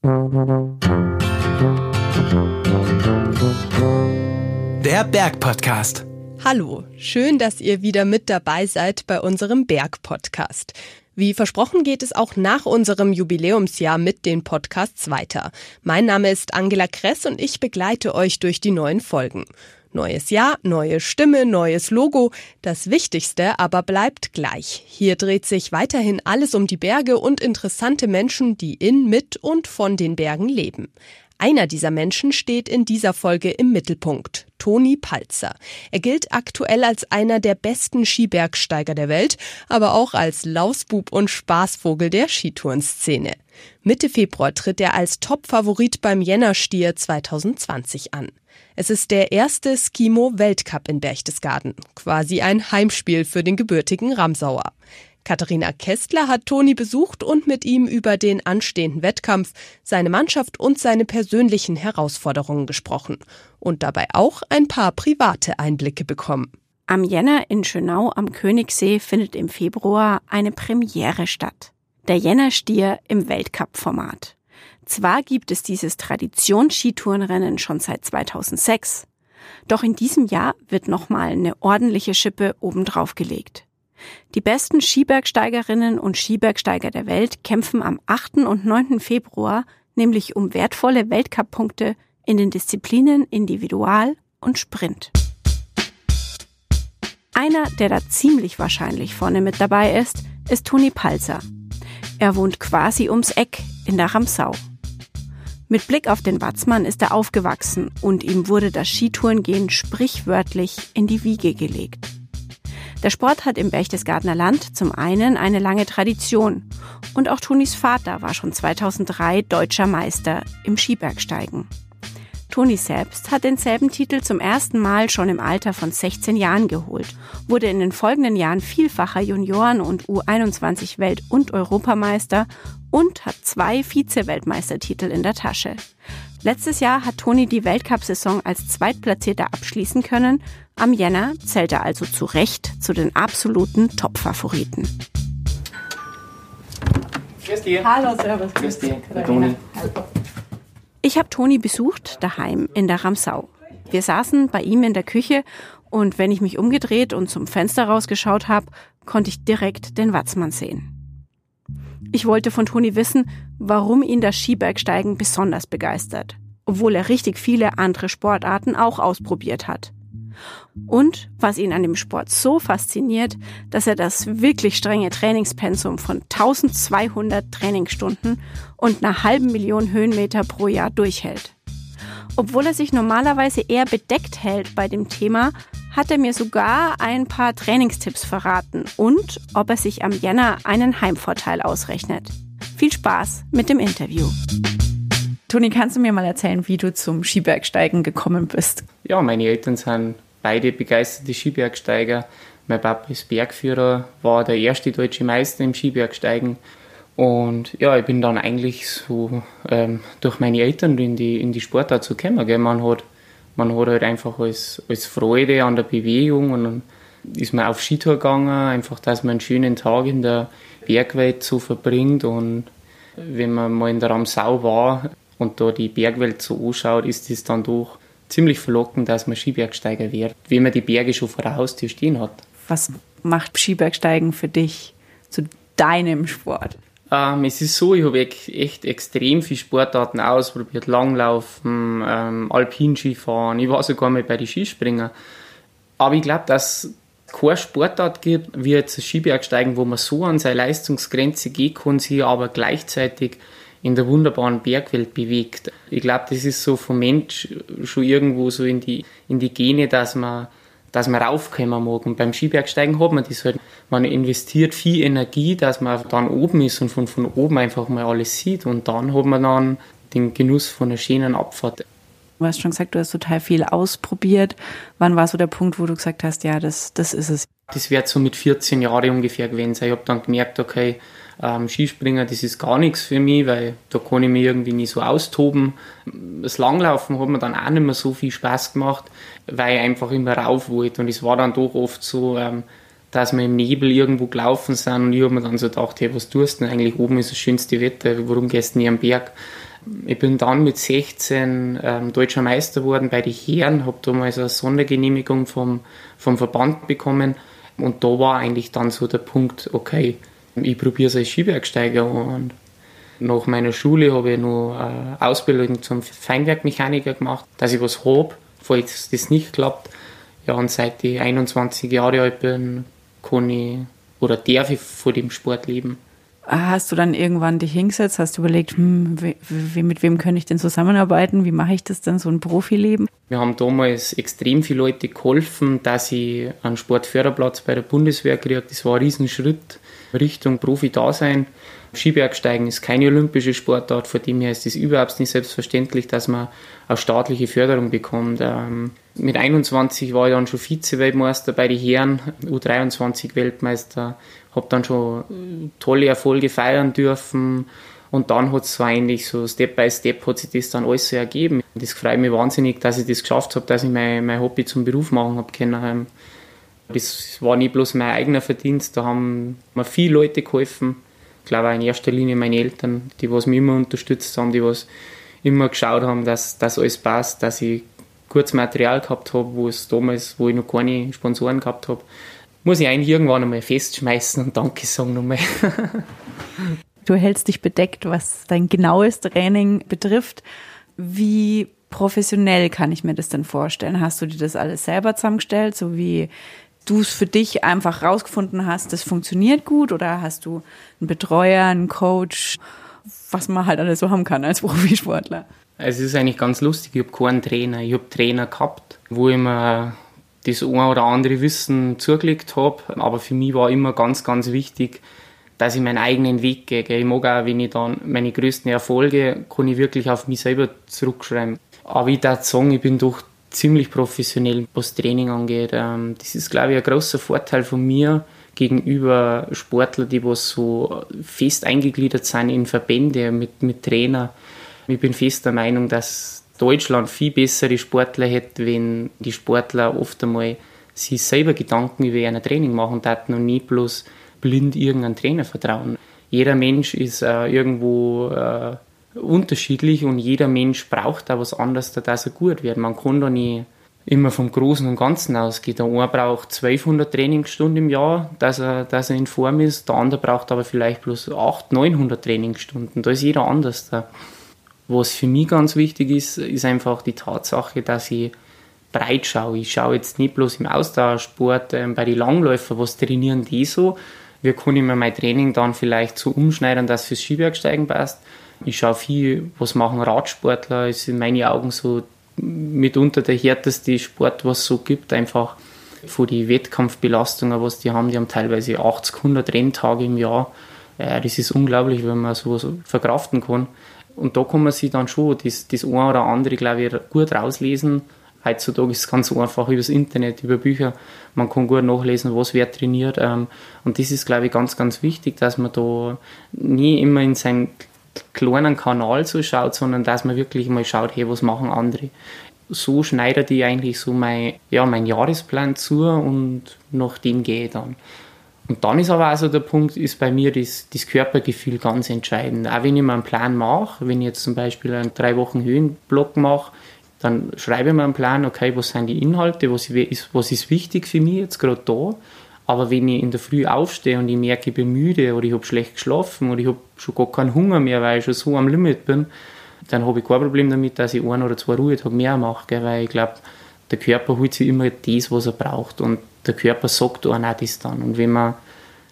Der Bergpodcast. Hallo, schön, dass ihr wieder mit dabei seid bei unserem Bergpodcast. Wie versprochen geht es auch nach unserem Jubiläumsjahr mit den Podcasts weiter. Mein Name ist Angela Kress und ich begleite euch durch die neuen Folgen. Neues Jahr, neue Stimme, neues Logo. Das Wichtigste aber bleibt gleich. Hier dreht sich weiterhin alles um die Berge und interessante Menschen, die in, mit und von den Bergen leben. Einer dieser Menschen steht in dieser Folge im Mittelpunkt. Toni Palzer. Er gilt aktuell als einer der besten Skibergsteiger der Welt, aber auch als Lausbub und Spaßvogel der Skitourenszene. Mitte Februar tritt er als Top-Favorit beim Jännerstier 2020 an. Es ist der erste Skimo-Weltcup in Berchtesgaden, quasi ein Heimspiel für den gebürtigen Ramsauer. Katharina Kästler hat Toni besucht und mit ihm über den anstehenden Wettkampf, seine Mannschaft und seine persönlichen Herausforderungen gesprochen und dabei auch ein paar private Einblicke bekommen. Am Jänner in Schönau am Königssee findet im Februar eine Premiere statt. Der Jännerstier im Weltcup-Format. Zwar gibt es dieses Traditionsskitourenrennen schon seit 2006, doch in diesem Jahr wird nochmal eine ordentliche Schippe obendrauf gelegt. Die besten Skibergsteigerinnen und Skibergsteiger der Welt kämpfen am 8. und 9. Februar nämlich um wertvolle Weltcup-Punkte in den Disziplinen Individual und Sprint. Einer, der da ziemlich wahrscheinlich vorne mit dabei ist, ist Toni Palser. Er wohnt quasi ums Eck in der Ramsau. Mit Blick auf den Watzmann ist er aufgewachsen und ihm wurde das Skitourengehen sprichwörtlich in die Wiege gelegt. Der Sport hat im Berchtesgadener Land zum einen eine lange Tradition und auch Tonis Vater war schon 2003 deutscher Meister im Skibergsteigen. Toni selbst hat denselben Titel zum ersten Mal schon im Alter von 16 Jahren geholt, wurde in den folgenden Jahren vielfacher Junioren- und U21 Welt- und Europameister und hat zwei Vize-Weltmeistertitel in der Tasche. Letztes Jahr hat Toni die Weltcup-Saison als Zweitplatzierter abschließen können. Am Jänner zählt er also zu Recht zu den absoluten Top-Favoriten. Grüß dich. Hallo, Servus. Grüß dich, Toni. Ich habe Toni besucht daheim in der Ramsau. Wir saßen bei ihm in der Küche und wenn ich mich umgedreht und zum Fenster rausgeschaut habe, konnte ich direkt den Watzmann sehen. Ich wollte von Toni wissen, warum ihn das Skibergsteigen besonders begeistert, obwohl er richtig viele andere Sportarten auch ausprobiert hat. Und was ihn an dem Sport so fasziniert, dass er das wirklich strenge Trainingspensum von 1200 Trainingsstunden und einer halben Million Höhenmeter pro Jahr durchhält. Obwohl er sich normalerweise eher bedeckt hält bei dem Thema, hat er mir sogar ein paar Trainingstipps verraten und ob er sich am Jänner einen Heimvorteil ausrechnet. Viel Spaß mit dem Interview. Toni, kannst du mir mal erzählen, wie du zum Skibergsteigen gekommen bist? Ja, meine Eltern sind beide begeisterte Skibergsteiger. Mein Papa ist Bergführer, war der erste deutsche Meister im Skibergsteigen. Und ja, ich bin dann eigentlich so ähm, durch meine Eltern in die, in die Sportart so gekommen. Gell? Man, hat, man hat halt einfach als, als Freude an der Bewegung und dann ist man auf Skitour gegangen, einfach, dass man einen schönen Tag in der Bergwelt so verbringt. Und wenn man mal in der Ramsau war und da die Bergwelt so anschaut, ist es dann doch ziemlich verlockend, dass man Skibergsteiger wird, wenn man die Berge schon vor der Haustür stehen hat. Was macht Skibergsteigen für dich zu deinem Sport? Ähm, es ist so, ich habe echt extrem viele Sportarten ausprobiert. Langlaufen, ähm, Alpinskifahren, ich war sogar mal bei den Skispringen. Aber ich glaube, dass es keine Sportart gibt, wie jetzt Skibergsteigen, wo man so an seine Leistungsgrenze gehen kann, sich aber gleichzeitig in der wunderbaren Bergwelt bewegt. Ich glaube, das ist so vom Mensch schon irgendwo so in die, in die Gene, dass man dass man raufkommen mag. Und beim Skibergsteigen hat man das halt. Man investiert viel Energie, dass man dann oben ist und von, von oben einfach mal alles sieht. Und dann hat man dann den Genuss von einer schönen Abfahrt. Du hast schon gesagt, du hast total viel ausprobiert. Wann war so der Punkt, wo du gesagt hast, ja, das, das ist es? Das wird so mit 14 Jahren ungefähr gewesen sein. Ich habe dann gemerkt, okay, ähm, Skispringen, das ist gar nichts für mich, weil da kann ich mich irgendwie nicht so austoben. Das Langlaufen hat mir dann auch nicht mehr so viel Spaß gemacht, weil ich einfach immer rauf wollte. Und es war dann doch oft so, ähm, dass wir im Nebel irgendwo gelaufen sind und ich habe mir dann so gedacht, hey, was tust du denn eigentlich? Oben ist das schönste Wetter, warum gehst du nie am Berg? Ich bin dann mit 16 ähm, deutscher Meister geworden bei den Herren, habe damals eine Sondergenehmigung vom, vom Verband bekommen und da war eigentlich dann so der Punkt, okay, ich probiere es als Skibergsteiger und nach meiner Schule habe ich noch eine Ausbildung zum Feinwerkmechaniker gemacht, dass ich was habe, falls das nicht klappt. Ja, und seit ich 21 Jahre alt bin, kann ich oder darf ich von dem Sport leben. Hast du dann irgendwann dich hingesetzt, hast du überlegt, hm, wie, mit wem könnte ich denn zusammenarbeiten? Wie mache ich das denn, so ein Profileben? Wir haben damals extrem viele Leute geholfen, dass ich einen Sportförderplatz bei der Bundeswehr kriege. Das war ein Riesenschritt Richtung Profi-Dasein. Skibergsteigen ist keine olympische Sportart, von dem her ist es überhaupt nicht selbstverständlich, dass man eine staatliche Förderung bekommt. Ähm, mit 21 war ich dann schon Vize-Weltmeister bei den Herren, U23-Weltmeister, habe dann schon tolle Erfolge feiern dürfen. Und dann hat es eigentlich so Step by Step hat sich das dann alles so ergeben. Das freut mich wahnsinnig, dass ich das geschafft habe, dass ich mein, mein Hobby zum Beruf machen habe können. Das war nicht bloß mein eigener Verdienst, da haben mir viele Leute geholfen glaube auch in erster Linie meine Eltern, die was mich immer unterstützt haben, die was immer geschaut haben, dass das alles passt, dass ich gutes Material gehabt habe, wo es damals, wo ich noch keine Sponsoren gehabt habe, muss ich eigentlich irgendwann einmal festschmeißen und Danke sagen nochmal. du hältst dich bedeckt, was dein genaues Training betrifft. Wie professionell kann ich mir das denn vorstellen? Hast du dir das alles selber zusammengestellt, so wie du es für dich einfach rausgefunden hast, das funktioniert gut oder hast du einen Betreuer, einen Coach, was man halt alles so haben kann als Profisportler? Es ist eigentlich ganz lustig, ich habe keinen Trainer. Ich habe Trainer gehabt, wo ich mir das ein oder andere Wissen zugelegt habe, aber für mich war immer ganz, ganz wichtig, dass ich meinen eigenen Weg gehe. Ich mag auch, wenn ich dann meine größten Erfolge, kann ich wirklich auf mich selber zurückschreiben. Aber ich darf sagen, ich bin doch ziemlich professionell, was Training angeht. Ähm, das ist, glaube ich, ein großer Vorteil von mir gegenüber Sportlern, die was so fest eingegliedert sind in Verbände mit, mit Trainer. Ich bin fest der Meinung, dass Deutschland viel bessere Sportler hätte, wenn die Sportler oft einmal sich selber Gedanken über ein Training machen taten und nicht bloß blind irgendeinen Trainer vertrauen. Jeder Mensch ist äh, irgendwo äh, unterschiedlich und jeder Mensch braucht da was anderes, dass er gut wird. Man kann da nicht immer vom Großen und Ganzen ausgehen. Der eine braucht 1200 Trainingsstunden im Jahr, dass er, dass er in Form ist. Der andere braucht aber vielleicht bloß 800, 900 Trainingsstunden. Da ist jeder anders da. Was für mich ganz wichtig ist, ist einfach die Tatsache, dass ich breit schaue. Ich schaue jetzt nicht bloß im Ausdauersport äh, bei den Langläufern, was trainieren die so. Wie kann ich mir mein Training dann vielleicht so umschneiden, dass es fürs Skibergsteigen passt, ich schaue viel, was machen Radsportler, ist in meinen Augen so mitunter der härteste Sport, was es so gibt, einfach von die Wettkampfbelastungen, was die haben, die haben teilweise 80, 100 Renntage im Jahr. Ja, das ist unglaublich, wenn man sowas verkraften kann. Und da kann man sich dann schon das, das eine oder andere, glaube ich, gut rauslesen. Heutzutage ist es ganz einfach über das Internet, über Bücher. Man kann gut nachlesen, was wer trainiert. Ähm, und das ist, glaube ich, ganz, ganz wichtig, dass man da nie immer in sein kleinen Kanal zuschaut, sondern dass man wirklich mal schaut, hey, was machen andere. So schneidet ich eigentlich so mein, ja, mein Jahresplan zu und nach dem gehe ich dann. Und dann ist aber also der Punkt, ist bei mir das, das Körpergefühl ganz entscheidend. Auch wenn ich mir einen Plan mache, wenn ich jetzt zum Beispiel einen drei Wochen Höhenblock mache, dann schreibe ich mir einen Plan, okay, was sind die Inhalte, was ist, was ist wichtig für mich jetzt gerade da aber wenn ich in der Früh aufstehe und ich merke, ich bin müde oder ich habe schlecht geschlafen oder ich habe schon gar keinen Hunger mehr, weil ich schon so am Limit bin, dann habe ich kein Problem damit, dass ich ein oder zwei Ruhetage mehr mache, weil ich glaube, der Körper holt sich immer das, was er braucht und der Körper sagt auch das dann. Und wenn man,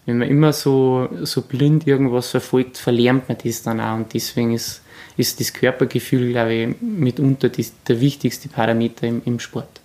wenn man immer so, so blind irgendwas verfolgt, verlernt man das dann auch und deswegen ist, ist das Körpergefühl, glaube ich, mitunter das, der wichtigste Parameter im, im Sport.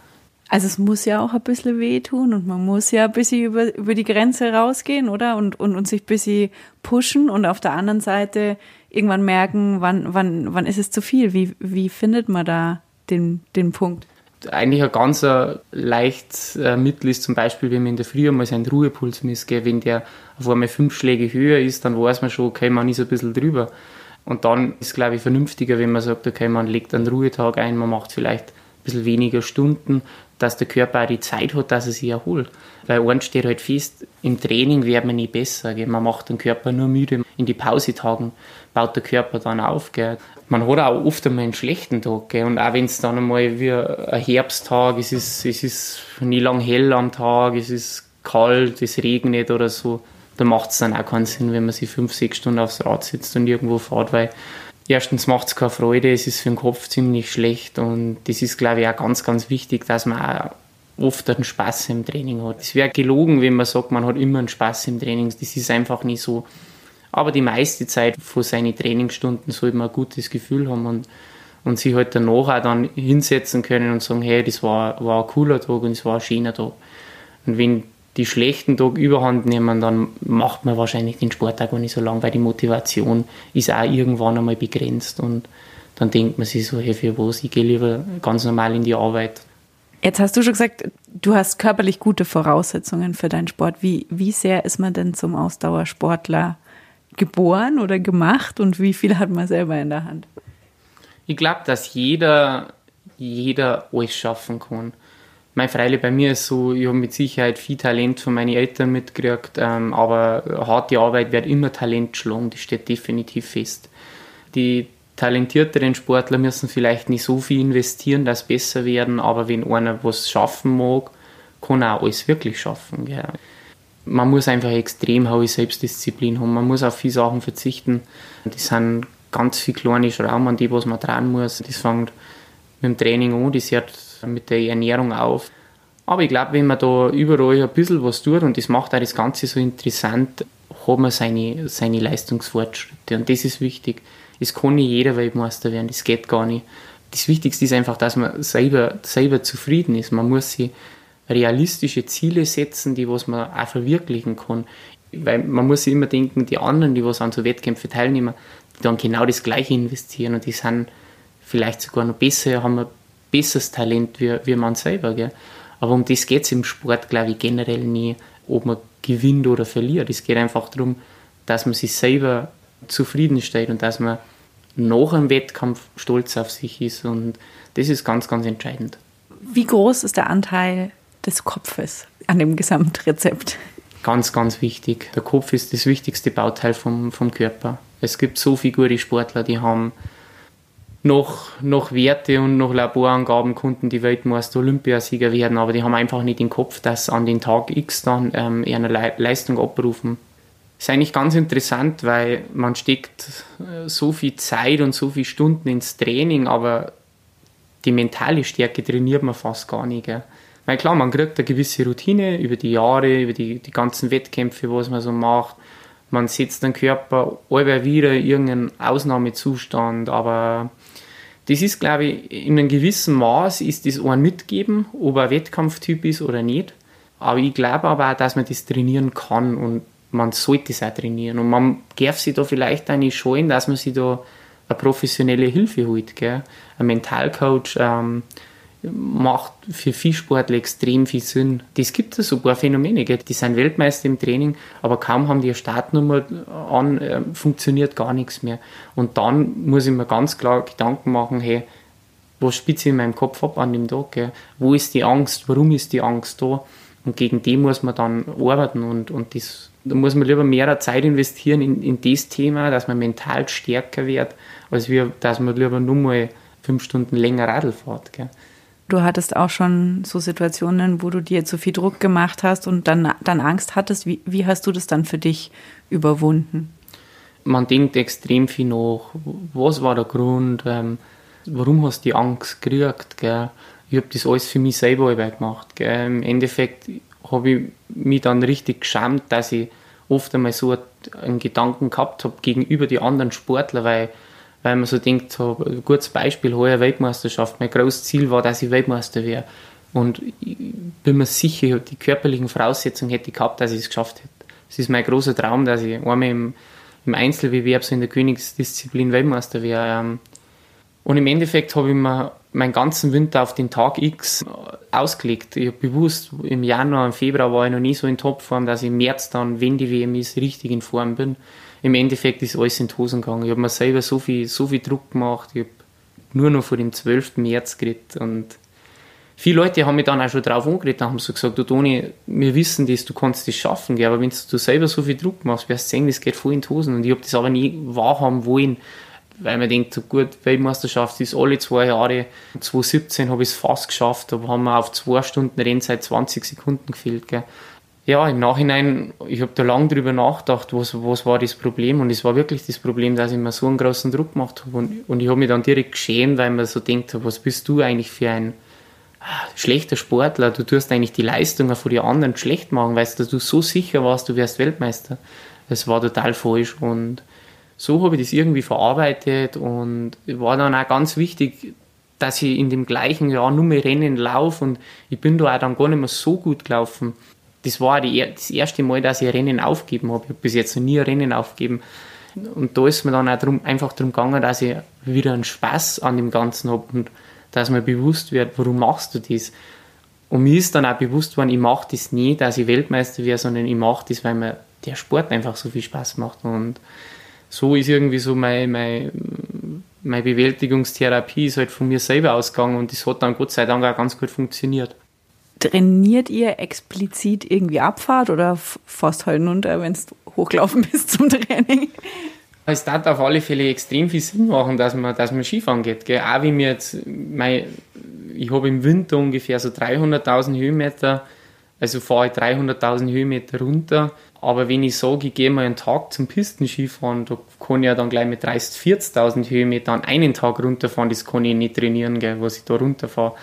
Also es muss ja auch ein bisschen wehtun und man muss ja ein bisschen über, über die Grenze rausgehen, oder? Und, und, und sich ein bisschen pushen und auf der anderen Seite irgendwann merken, wann, wann, wann ist es zu viel? Wie, wie findet man da den, den Punkt? Eigentlich ein ganz leichtes äh, Mittel ist zum Beispiel, wenn man in der Früh mal seinen Ruhepuls misst. Wenn der auf einmal fünf Schläge höher ist, dann weiß man schon, okay, man ist ein bisschen drüber. Und dann ist, glaube ich, vernünftiger, wenn man sagt, okay, man legt einen Ruhetag ein, man macht vielleicht ein bisschen weniger Stunden, dass der Körper auch die Zeit hat, dass er sich erholt. Weil eins steht halt fest, im Training wird man nicht besser. Gell? Man macht den Körper nur müde. In die Pausetagen baut der Körper dann auf. Gell? Man hat auch oft einmal einen schlechten Tag. Gell? Und auch wenn es dann einmal wie ein Herbsttag, es ist, es ist nie lang hell am Tag, es ist kalt, es regnet oder so, da macht es dann auch keinen Sinn, wenn man sich fünf, sechs Stunden aufs Rad sitzt und irgendwo fährt, weil erstens macht es keine Freude, es ist für den Kopf ziemlich schlecht und das ist, glaube ich, auch ganz, ganz wichtig, dass man auch oft einen Spaß im Training hat. Es wäre gelogen, wenn man sagt, man hat immer einen Spaß im Training. Das ist einfach nicht so. Aber die meiste Zeit von seinen Trainingsstunden sollte man ein gutes Gefühl haben und, und sich halt danach auch dann hinsetzen können und sagen, hey, das war, war ein cooler Tag und es war ein schöner Tag. Und wenn die schlechten Tage überhand nehmen, dann macht man wahrscheinlich den Sporttag auch nicht so lang, weil die Motivation ist auch irgendwann einmal begrenzt und dann denkt man sich so, hey, für was, ich gehe lieber ganz normal in die Arbeit. Jetzt hast du schon gesagt, du hast körperlich gute Voraussetzungen für deinen Sport. Wie, wie sehr ist man denn zum Ausdauersportler geboren oder gemacht und wie viel hat man selber in der Hand? Ich glaube, dass jeder, jeder alles schaffen kann. Mein Freilich bei mir ist so, ich habe mit Sicherheit viel Talent von meinen Eltern mitgekriegt, ähm, aber harte Arbeit wird immer Talent schlagen, das steht definitiv fest. Die talentierteren Sportler müssen vielleicht nicht so viel investieren, dass sie besser werden, aber wenn einer was schaffen mag, kann er auch alles wirklich schaffen. Gell. Man muss einfach extrem hohe Selbstdisziplin haben, man muss auf viele Sachen verzichten. Das sind ganz viele kleine Schrauben, an die was man dran muss. Das fängt mit dem Training an, das hört mit der Ernährung auf. Aber ich glaube, wenn man da überall ein bisschen was tut und das macht auch das Ganze so interessant, hat man seine, seine Leistungsfortschritte. Und das ist wichtig. Es kann nicht jeder Weltmeister werden, das geht gar nicht. Das Wichtigste ist einfach, dass man selber, selber zufrieden ist. Man muss sich realistische Ziele setzen, die was man auch verwirklichen kann. Weil man muss sich immer denken, die anderen, die was an so Wettkämpfen teilnehmen, die dann genau das Gleiche investieren und die sind vielleicht sogar noch besser, haben ein besseres Talent wie, wie man selber. Gell? Aber um das geht es im Sport, glaube ich, generell nie, ob man gewinnt oder verliert. Es geht einfach darum, dass man sich selber zufriedenstellt und dass man nach einem Wettkampf stolz auf sich ist. Und das ist ganz, ganz entscheidend. Wie groß ist der Anteil des Kopfes an dem Gesamtrezept? Ganz, ganz wichtig. Der Kopf ist das wichtigste Bauteil vom, vom Körper. Es gibt so viele gute Sportler, die haben noch, noch Werte und noch Laborangaben konnten die Weltmeister Olympiasieger werden, aber die haben einfach nicht den Kopf, dass an den Tag X dann ähm, eine Le Leistung abrufen. Ist eigentlich ganz interessant, weil man steckt äh, so viel Zeit und so viele Stunden ins Training, aber die mentale Stärke trainiert man fast gar nicht. Gell? Weil klar, man kriegt eine gewisse Routine über die Jahre, über die, die ganzen Wettkämpfe, was man so macht. Man setzt den Körper immer wieder in irgendeinen Ausnahmezustand, aber das ist, glaube ich, in einem gewissen Maß ist das ein Mitgeben, ob er Wettkampftyp ist oder nicht. Aber ich glaube aber auch, dass man das trainieren kann und man sollte es auch trainieren. Und man darf sich da vielleicht auch nicht scheuen, dass man sich da eine professionelle Hilfe holt. Gell? Ein Mentalcoach, ähm, macht für viele Sportler extrem viel Sinn. Das gibt es so ein paar Phänomene, gell? die sind Weltmeister im Training, aber kaum haben die eine Startnummer an, äh, funktioniert gar nichts mehr. Und dann muss ich mir ganz klar Gedanken machen, hey, was spitze ich in meinem Kopf ab an dem Tag? Gell? Wo ist die Angst? Warum ist die Angst da? Und gegen die muss man dann arbeiten und, und das, da muss man lieber mehr Zeit investieren in, in das Thema, dass man mental stärker wird, als wir, dass man lieber nur mal fünf Stunden länger Radl fährt. Gell? Du hattest auch schon so Situationen, wo du dir zu viel Druck gemacht hast und dann, dann Angst hattest. Wie, wie hast du das dann für dich überwunden? Man denkt extrem viel nach. Was war der Grund? Ähm, warum hast du die Angst gekriegt? Gell? Ich habe das alles für mich selber gemacht. Gell? Im Endeffekt habe ich mich dann richtig geschämt, dass ich oft einmal so einen Gedanken gehabt habe gegenüber den anderen Sportlern, weil weil man so denkt, so ein gutes Beispiel, heuer Weltmeisterschaft, mein großes Ziel war, dass ich Weltmeister wäre. Und ich bin mir sicher, die körperlichen Voraussetzungen hätte ich gehabt, dass ich es geschafft hätte. Es ist mein großer Traum, dass ich einmal im, im Einzelbewerb, so in der Königsdisziplin Weltmeister wäre. Ähm. Und im Endeffekt habe ich mir meinen ganzen Winter auf den Tag X ausgelegt. Ich habe bewusst, im Januar, im Februar war ich noch nie so in Topform, dass ich im März dann, wenn die WM ist, richtig in Form bin im Endeffekt ist alles in die Hosen gegangen. Ich habe mir selber so viel, so viel Druck gemacht. Ich habe nur noch vor dem 12. März geredet und viele Leute haben mich dann auch schon drauf angeredet, haben so gesagt, du Toni, wir wissen das, du kannst das schaffen, gell? aber wenn du selber so viel Druck machst, wirst du sehen, das geht voll in die Hosen. Und ich habe das aber nie wahrhaben wollen, weil man denkt, gut, Weltmeisterschaft ist alle zwei Jahre. 2017 habe ich es fast geschafft, aber haben wir auf zwei Stunden Rennzeit 20 Sekunden gefehlt. Gell? Ja, im Nachhinein, ich habe da lange drüber nachgedacht, was, was war das Problem. Und es war wirklich das Problem, dass ich mir so einen großen Druck gemacht habe. Und, und ich habe mich dann direkt geschämt, weil man so denkt, was bist du eigentlich für ein ah, schlechter Sportler? Du tust eigentlich die Leistungen von den anderen schlecht machen, weil du so sicher warst, du wärst Weltmeister. Das war total falsch. Und so habe ich das irgendwie verarbeitet und war dann auch ganz wichtig, dass ich in dem gleichen Jahr nur mehr Rennen laufe und ich bin da auch dann gar nicht mehr so gut gelaufen. Das war die, das erste Mal, dass ich Rennen aufgeben habe. Ich habe bis jetzt noch nie Rennen aufgegeben. Und da ist mir dann auch drum, einfach darum gegangen, dass ich wieder einen Spaß an dem Ganzen habe und dass mir bewusst wird, warum machst du das? Und mir ist dann auch bewusst worden, ich mache das nie, dass ich Weltmeister wäre, sondern ich mache das, weil mir der Sport einfach so viel Spaß macht. Und so ist irgendwie so meine, meine, meine Bewältigungstherapie ist halt von mir selber ausgegangen und das hat dann Gott sei Dank auch ganz gut funktioniert. Trainiert ihr explizit irgendwie Abfahrt oder fast halt runter, wenn es hochlaufen bist zum Training? Es darf auf alle Fälle extrem viel Sinn machen, dass man, dass man Skifahren geht. Gell? Auch wie mir jetzt, mein, ich habe im Winter ungefähr so 300.000 Höhenmeter, also fahre ich 300.000 Höhenmeter runter aber wenn ich sage, ich gehe mal einen Tag zum Pistenskifahren, da kann ich ja dann gleich mit 30.000, 40.000 Höhenmeter an einen Tag runterfahren, das kann ich nicht trainieren, gell, was ich da runterfahre.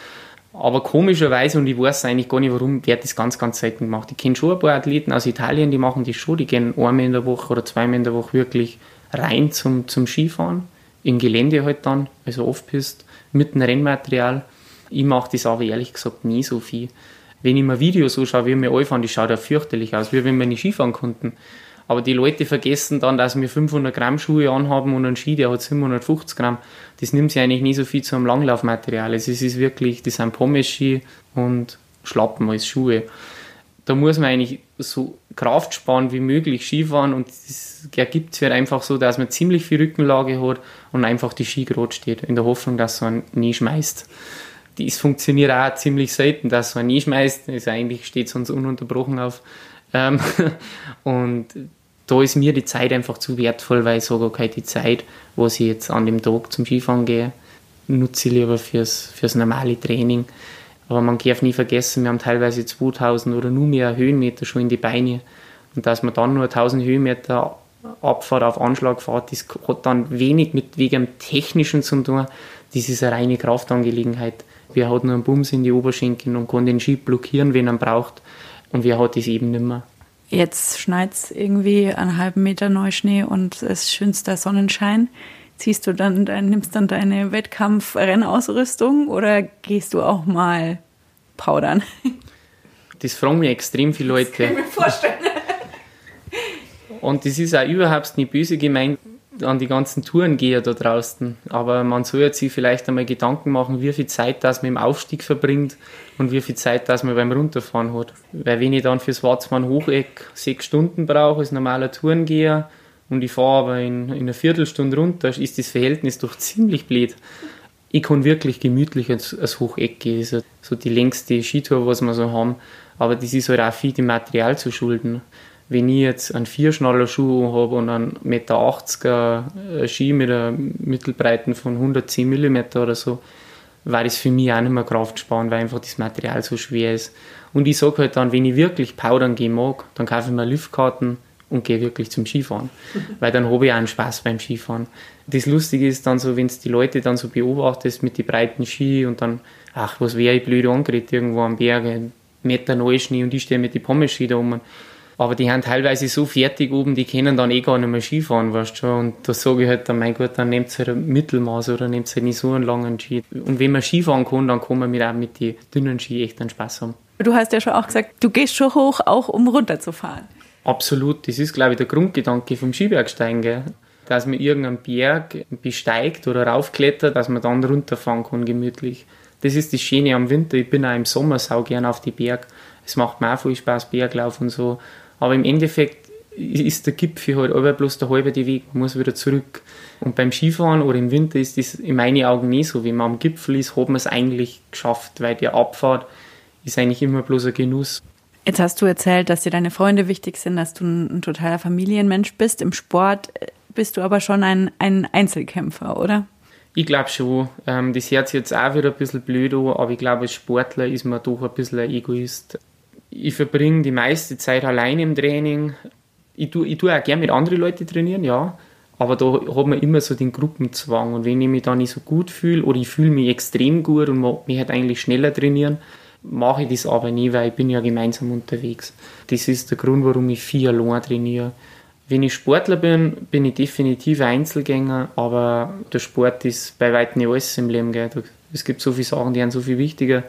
Aber komischerweise, und ich weiß eigentlich gar nicht warum, wird das ganz, ganz selten gemacht. Ich kenne schon ein paar Athleten aus Italien, die machen das schon, die gehen einmal in der Woche oder zweimal in der Woche wirklich rein zum, zum Skifahren, im Gelände halt dann, also Off-Pist, mit dem Rennmaterial. Ich mache das aber ehrlich gesagt nie so viel wenn ich mir Videos so schaue, wie wir alle fahren, die schaut ja fürchterlich aus, wie wenn wir nicht Skifahren konnten. Aber die Leute vergessen dann, dass wir 500 Gramm Schuhe anhaben und ein Ski, der hat 750 Gramm. Das nimmt sich eigentlich nie so viel zu einem Langlaufmaterial. Es ist wirklich, das sind Pommes-Ski und Schlappen als Schuhe. Da muss man eigentlich so Kraft sparen wie möglich Skifahren und das ergibt sich halt einfach so, dass man ziemlich viel Rückenlage hat und einfach die Ski gerade steht, in der Hoffnung, dass man nie schmeißt das funktioniert auch ziemlich selten, dass man nie schmeißt. Also eigentlich steht sonst ununterbrochen auf. Ähm, und da ist mir die Zeit einfach zu wertvoll, weil ich sage, okay, die Zeit, wo ich jetzt an dem Tag zum Skifahren gehe, nutze ich lieber fürs, fürs normale Training. Aber man darf nie vergessen, wir haben teilweise 2000 oder nur mehr Höhenmeter schon in die Beine. Und dass man dann nur 1000 Höhenmeter Abfahrt auf Anschlag fährt, das hat dann wenig mit wegen Technischen zu tun. Das ist eine reine Kraftangelegenheit. Wer hat nur einen Bums in die Oberschenkel und kann den Ski blockieren, wenn er braucht. Und wer hat das eben nicht mehr. Jetzt schneit es irgendwie einen halben Meter Neuschnee und es ist schönster Sonnenschein. Ziehst du dann, dann nimmst dann deine Wettkampf-Rennausrüstung oder gehst du auch mal powdern? Das fragen mir extrem viele Leute. Das kann ich mir vorstellen. Und das ist auch überhaupt nicht böse gemeint an die ganzen Tourengeher da draußen. Aber man sollte sich vielleicht einmal Gedanken machen, wie viel Zeit das man im Aufstieg verbringt und wie viel Zeit das man beim Runterfahren hat. Weil wenn ich dann fürs Watzmann Hocheck sechs Stunden brauche als normaler Tourengeher und ich fahre aber in, in einer Viertelstunde runter, ist das Verhältnis doch ziemlich blöd. Ich kann wirklich gemütlich als, als Hocheck gehen. Also so die längste Skitour, was wir so haben. Aber das ist halt auch viel dem Material zu schulden wenn ich jetzt einen Vierschnaller Schuh habe und einen 1,80 Meter äh, Ski mit einer Mittelbreiten von 110 mm oder so, war das für mich auch nicht mehr kraftsparen, weil einfach das Material so schwer ist. Und ich sage halt dann, wenn ich wirklich powdern gehen mag, dann kaufe ich mir Liftkarten und gehe wirklich zum Skifahren. Weil dann habe ich auch einen Spaß beim Skifahren. Das Lustige ist dann so, wenn du die Leute dann so beobachtest mit den breiten Ski und dann, ach, was wäre ich blöd angeregt irgendwo am Berg, Meter Neuschnee und ich stehe mit den Pommes-Ski da oben aber die haben teilweise so fertig oben, die können dann eh gar nicht mehr Skifahren, weißt du schon. Und da sage ich halt dann, mein Gott, dann nehmt halt ein Mittelmaß oder nehmt halt nicht so einen langen Ski. Und wenn man Skifahren kann, dann kann man mit, auch mit den dünnen Ski echt einen Spaß haben. Du hast ja schon auch gesagt, du gehst schon hoch, auch um runterzufahren. Absolut, das ist, glaube ich, der Grundgedanke vom Skibergsteigen, gell? dass man irgendeinen Berg besteigt oder raufklettert, dass man dann runterfahren kann, gemütlich. Das ist das Schöne am Winter. Ich bin auch im Sommer sau gern auf die Berg. Es macht mir auch viel Spaß, Berglauf und so. Aber im Endeffekt ist der Gipfel halt aber bloß der halbe Weg, man muss wieder zurück. Und beim Skifahren oder im Winter ist das in meinen Augen nie so. Wenn man am Gipfel ist, hat man es eigentlich geschafft, weil die Abfahrt ist eigentlich immer bloß ein Genuss. Jetzt hast du erzählt, dass dir deine Freunde wichtig sind, dass du ein, ein totaler Familienmensch bist. Im Sport äh, bist du aber schon ein, ein Einzelkämpfer, oder? Ich glaube schon. Ähm, das hört sich jetzt auch wieder ein bisschen blöd an, aber ich glaube, als Sportler ist man doch ein bisschen ein Egoist. Ich verbringe die meiste Zeit allein im Training. Ich tue, ich tue auch gerne mit anderen Leuten trainieren, ja. Aber da hat man immer so den Gruppenzwang. Und wenn ich mich da nicht so gut fühle oder ich fühle mich extrem gut und mich halt eigentlich schneller trainieren, mache ich das aber nie, weil ich bin ja gemeinsam unterwegs. Das ist der Grund, warum ich viel allein trainiere. Wenn ich Sportler bin, bin ich definitiv Einzelgänger, aber der Sport ist bei weitem nicht alles im Leben. Gell. Es gibt so viele Sachen, die sind so viel wichtiger.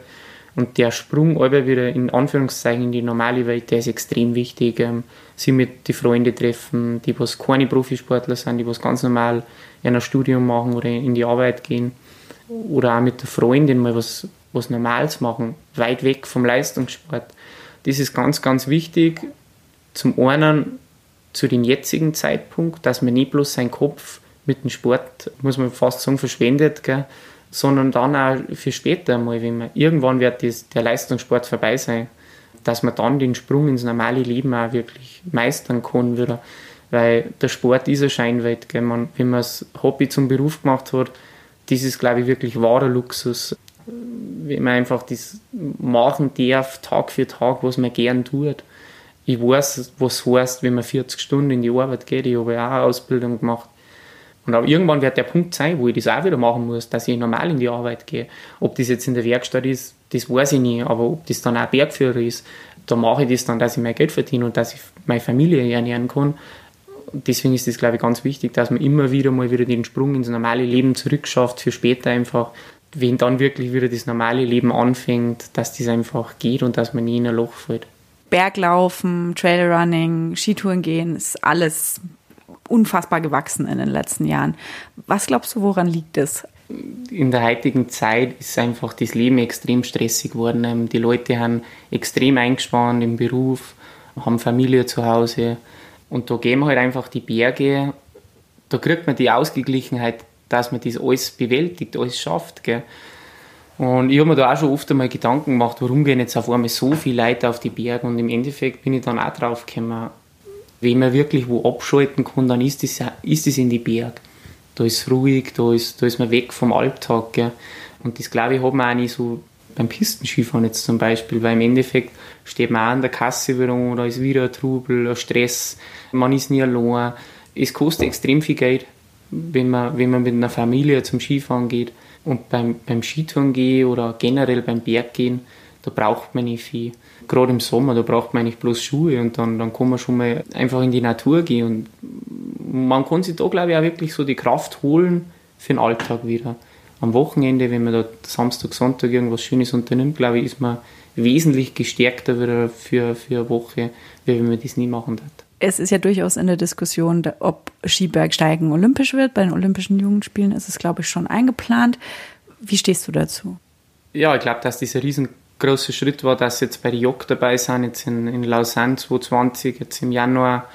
Und der Sprung aber wieder in Anführungszeichen in die normale Welt, der ist extrem wichtig. Ähm, sie mit die Freunde treffen, die was keine Profisportler sind, die was ganz normal in ein Studium machen oder in die Arbeit gehen. Oder auch mit der Freundin mal was, was Normales machen, weit weg vom Leistungssport. Das ist ganz, ganz wichtig. Zum einen zu dem jetzigen Zeitpunkt, dass man nicht bloß seinen Kopf mit dem Sport, muss man fast sagen, verschwendet, gell, sondern dann auch für später mal, wenn man irgendwann wird das, der Leistungssport vorbei sein, dass man dann den Sprung ins normale Leben auch wirklich meistern kann wieder. Weil der Sport ist eine Scheinwelt. Gell? Man, wenn man das Hobby zum Beruf gemacht hat, das ist, glaube ich, wirklich wahrer Luxus. Wenn man einfach das machen darf, Tag für Tag, was man gern tut. Ich weiß, was heißt, wenn man 40 Stunden in die Arbeit geht. Ich habe ja auch eine Ausbildung gemacht. Und aber irgendwann wird der Punkt sein, wo ich das auch wieder machen muss, dass ich normal in die Arbeit gehe. Ob das jetzt in der Werkstatt ist, das weiß ich nicht. Aber ob das dann auch Bergführer ist, da mache ich das dann, dass ich mein Geld verdiene und dass ich meine Familie ernähren kann. Deswegen ist es, glaube ich, ganz wichtig, dass man immer wieder mal wieder den Sprung ins normale Leben zurückschafft für später einfach, wenn dann wirklich wieder das normale Leben anfängt, dass das einfach geht und dass man nie in ein Loch fällt. Berglaufen, Trailrunning, Skitouren gehen, ist alles unfassbar gewachsen in den letzten Jahren. Was glaubst du, woran liegt es? In der heutigen Zeit ist einfach das Leben extrem stressig geworden. Ähm, die Leute haben extrem eingespannt im Beruf, haben Familie zu Hause. Und da gehen wir halt einfach die Berge, da kriegt man die Ausgeglichenheit, dass man das alles bewältigt, alles schafft. Gell? Und ich habe mir da auch schon oft einmal Gedanken gemacht, warum gehen jetzt auf einmal so viele Leute auf die Berge. Und im Endeffekt bin ich dann auch drauf gekommen, wenn man wirklich wo abschalten kann, dann ist es ist das in die Berg. Da ist es ruhig, da ist, da ist man weg vom Alltag. Gell. Und das glaube ich hat man auch nicht so beim Pistenskifahren jetzt zum Beispiel, weil im Endeffekt steht man auch an der Kasse wieder an, da ist wieder ein Trubel, ein Stress, man ist nie allein. Es kostet extrem viel Geld, wenn man, wenn man mit einer Familie zum Skifahren geht. Und beim, beim Skitouren gehen oder generell beim Berggehen, da braucht man nicht viel gerade im Sommer, da braucht man eigentlich bloß Schuhe und dann, dann kann man schon mal einfach in die Natur gehen und man kann sich da, glaube ich, auch wirklich so die Kraft holen für den Alltag wieder. Am Wochenende, wenn man da Samstag, Sonntag irgendwas Schönes unternimmt, glaube ich, ist man wesentlich gestärkter wieder für, für eine Woche, wie wenn man das nie machen darf. Es ist ja durchaus in der Diskussion, ob Skibergsteigen olympisch wird. Bei den Olympischen Jugendspielen ist es, glaube ich, schon eingeplant. Wie stehst du dazu? Ja, ich glaube, dass dieser riesen großer Schritt war, dass jetzt bei JOC dabei sind, jetzt in, in Lausanne 2020, jetzt im Januar.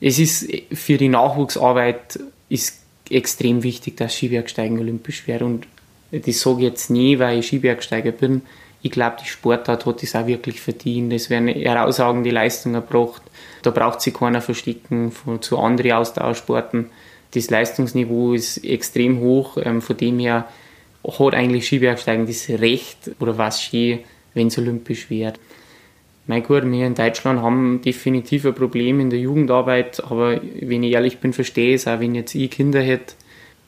Es ist für die Nachwuchsarbeit ist extrem wichtig, dass Skibergsteigen olympisch wird. Und das sage ich jetzt nie, weil ich Skibergsteiger bin. Ich glaube, die Sportart hat das auch wirklich verdient. Es werden herausragende Leistungen erbracht. Da braucht sich keiner verstecken zu anderen Ausdauersporten. Das Leistungsniveau ist extrem hoch. Ähm, von dem her hat eigentlich Skibergsteigen das Recht oder was Ski, wenn es olympisch wird. Mein gut, wir in Deutschland haben definitiv ein Problem in der Jugendarbeit, aber wenn ich ehrlich bin, verstehe ich es auch, wenn jetzt ich Kinder hätte.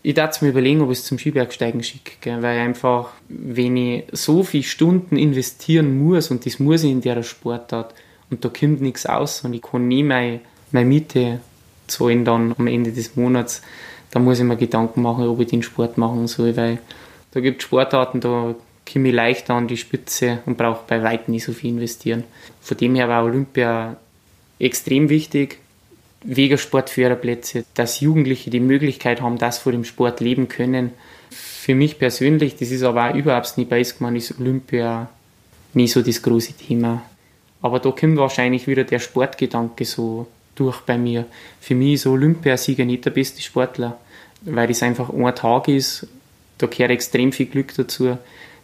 Ich darf mir überlegen, ob ich es zum Skibergsteigen schicke, weil einfach, wenn ich so viele Stunden investieren muss und das muss ich in der Sportart und da kommt nichts aus und ich kann nie meine, meine Miete zahlen dann am Ende des Monats, da muss ich mir Gedanken machen, ob ich den Sport machen soll, weil da gibt es Sportarten, da komme ich leichter an die Spitze und brauche bei weitem nicht so viel investieren. Von dem her war Olympia extrem wichtig. Wegen Sportförderplätze, dass Jugendliche die Möglichkeit haben, dass vor dem Sport leben können. Für mich persönlich, das ist aber auch überhaupt nicht bei Isgman, ist Olympia nie so das große Thema. Aber da kommt wahrscheinlich wieder der Sportgedanke so durch bei mir. Für mich ist Olympiasieger nicht der beste Sportler, weil es einfach ein Tag ist, da gehört extrem viel Glück dazu.